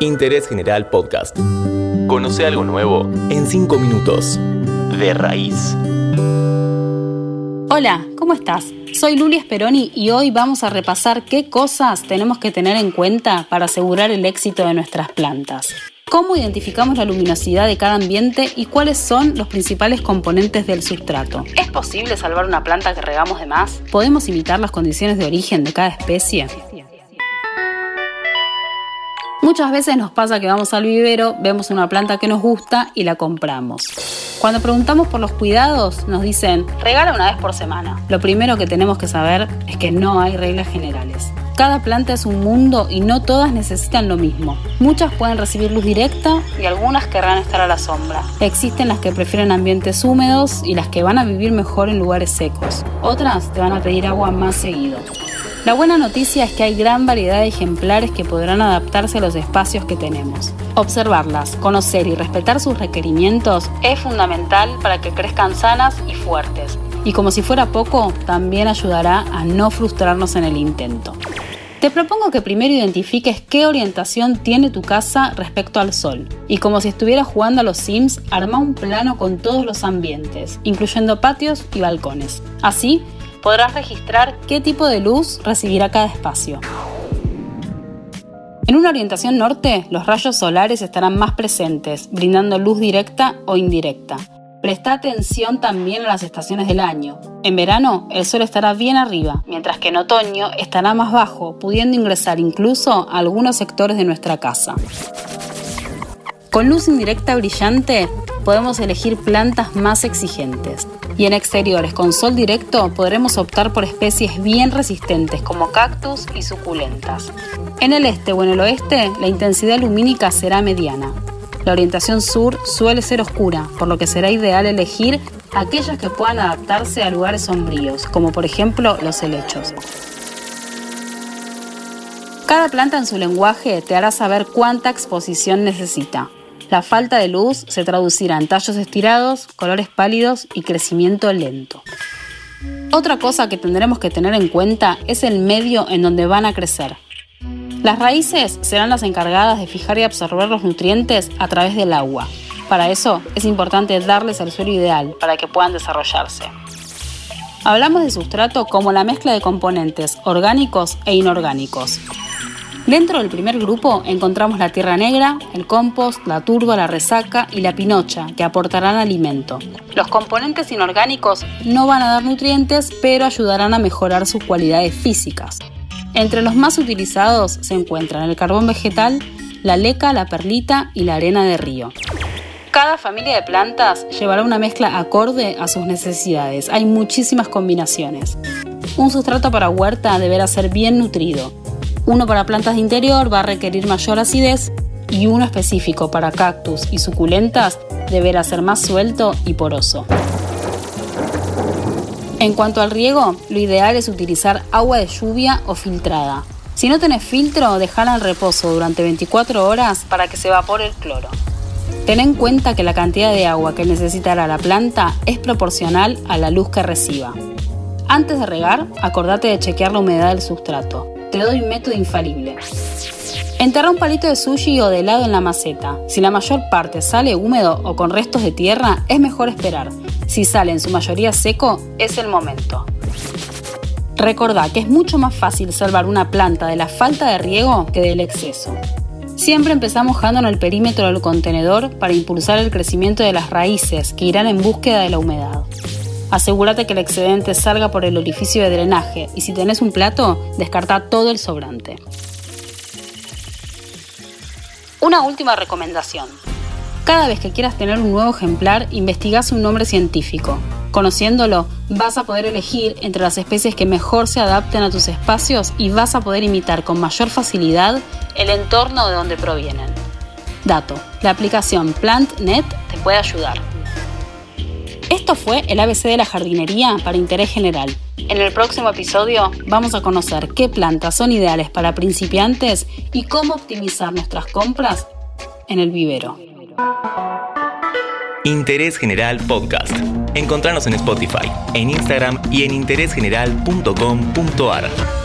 Interés General Podcast. Conoce algo nuevo en 5 minutos. De raíz. Hola, ¿cómo estás? Soy Luli Speroni y hoy vamos a repasar qué cosas tenemos que tener en cuenta para asegurar el éxito de nuestras plantas. Cómo identificamos la luminosidad de cada ambiente y cuáles son los principales componentes del sustrato. ¿Es posible salvar una planta que regamos de más? ¿Podemos imitar las condiciones de origen de cada especie? Muchas veces nos pasa que vamos al vivero, vemos una planta que nos gusta y la compramos. Cuando preguntamos por los cuidados, nos dicen, regala una vez por semana. Lo primero que tenemos que saber es que no hay reglas generales. Cada planta es un mundo y no todas necesitan lo mismo. Muchas pueden recibir luz directa y algunas querrán estar a la sombra. Existen las que prefieren ambientes húmedos y las que van a vivir mejor en lugares secos. Otras te van a pedir agua más seguido. La buena noticia es que hay gran variedad de ejemplares que podrán adaptarse a los espacios que tenemos. Observarlas, conocer y respetar sus requerimientos es fundamental para que crezcan sanas y fuertes. Y como si fuera poco, también ayudará a no frustrarnos en el intento. Te propongo que primero identifiques qué orientación tiene tu casa respecto al sol. Y como si estuvieras jugando a los Sims, arma un plano con todos los ambientes, incluyendo patios y balcones. Así, podrás registrar qué tipo de luz recibirá cada espacio. En una orientación norte, los rayos solares estarán más presentes, brindando luz directa o indirecta. Presta atención también a las estaciones del año. En verano, el sol estará bien arriba, mientras que en otoño estará más bajo, pudiendo ingresar incluso a algunos sectores de nuestra casa. Con luz indirecta brillante, podemos elegir plantas más exigentes. Y en exteriores con sol directo podremos optar por especies bien resistentes como cactus y suculentas. En el este o en el oeste la intensidad lumínica será mediana. La orientación sur suele ser oscura, por lo que será ideal elegir aquellas que puedan adaptarse a lugares sombríos, como por ejemplo los helechos. Cada planta en su lenguaje te hará saber cuánta exposición necesita. La falta de luz se traducirá en tallos estirados, colores pálidos y crecimiento lento. Otra cosa que tendremos que tener en cuenta es el medio en donde van a crecer. Las raíces serán las encargadas de fijar y absorber los nutrientes a través del agua. Para eso es importante darles el suelo ideal para que puedan desarrollarse. Hablamos de sustrato como la mezcla de componentes orgánicos e inorgánicos. Dentro del primer grupo encontramos la tierra negra, el compost, la turba, la resaca y la pinocha, que aportarán alimento. Los componentes inorgánicos no van a dar nutrientes, pero ayudarán a mejorar sus cualidades físicas. Entre los más utilizados se encuentran el carbón vegetal, la leca, la perlita y la arena de río. Cada familia de plantas llevará una mezcla acorde a sus necesidades. Hay muchísimas combinaciones. Un sustrato para huerta deberá ser bien nutrido uno para plantas de interior va a requerir mayor acidez y uno específico para cactus y suculentas deberá ser más suelto y poroso. En cuanto al riego, lo ideal es utilizar agua de lluvia o filtrada. Si no tenés filtro, dejala en reposo durante 24 horas para que se evapore el cloro. Ten en cuenta que la cantidad de agua que necesitará la planta es proporcional a la luz que reciba. Antes de regar, acordate de chequear la humedad del sustrato te doy un método infalible. Enterra un palito de sushi o de helado en la maceta. Si la mayor parte sale húmedo o con restos de tierra, es mejor esperar. Si sale en su mayoría seco, es el momento. Recordá que es mucho más fácil salvar una planta de la falta de riego que del exceso. Siempre empezamos mojando en el perímetro del contenedor para impulsar el crecimiento de las raíces que irán en búsqueda de la humedad. Asegúrate que el excedente salga por el orificio de drenaje y si tenés un plato, descarta todo el sobrante. Una última recomendación. Cada vez que quieras tener un nuevo ejemplar, investiga su nombre científico. Conociéndolo, vas a poder elegir entre las especies que mejor se adapten a tus espacios y vas a poder imitar con mayor facilidad el entorno de donde provienen. Dato, la aplicación PlantNet te puede ayudar. Esto fue el ABC de la jardinería para interés general. En el próximo episodio vamos a conocer qué plantas son ideales para principiantes y cómo optimizar nuestras compras en el vivero. Interés General Podcast. Encontrarnos en Spotify, en Instagram y en interésgeneral.com.ar.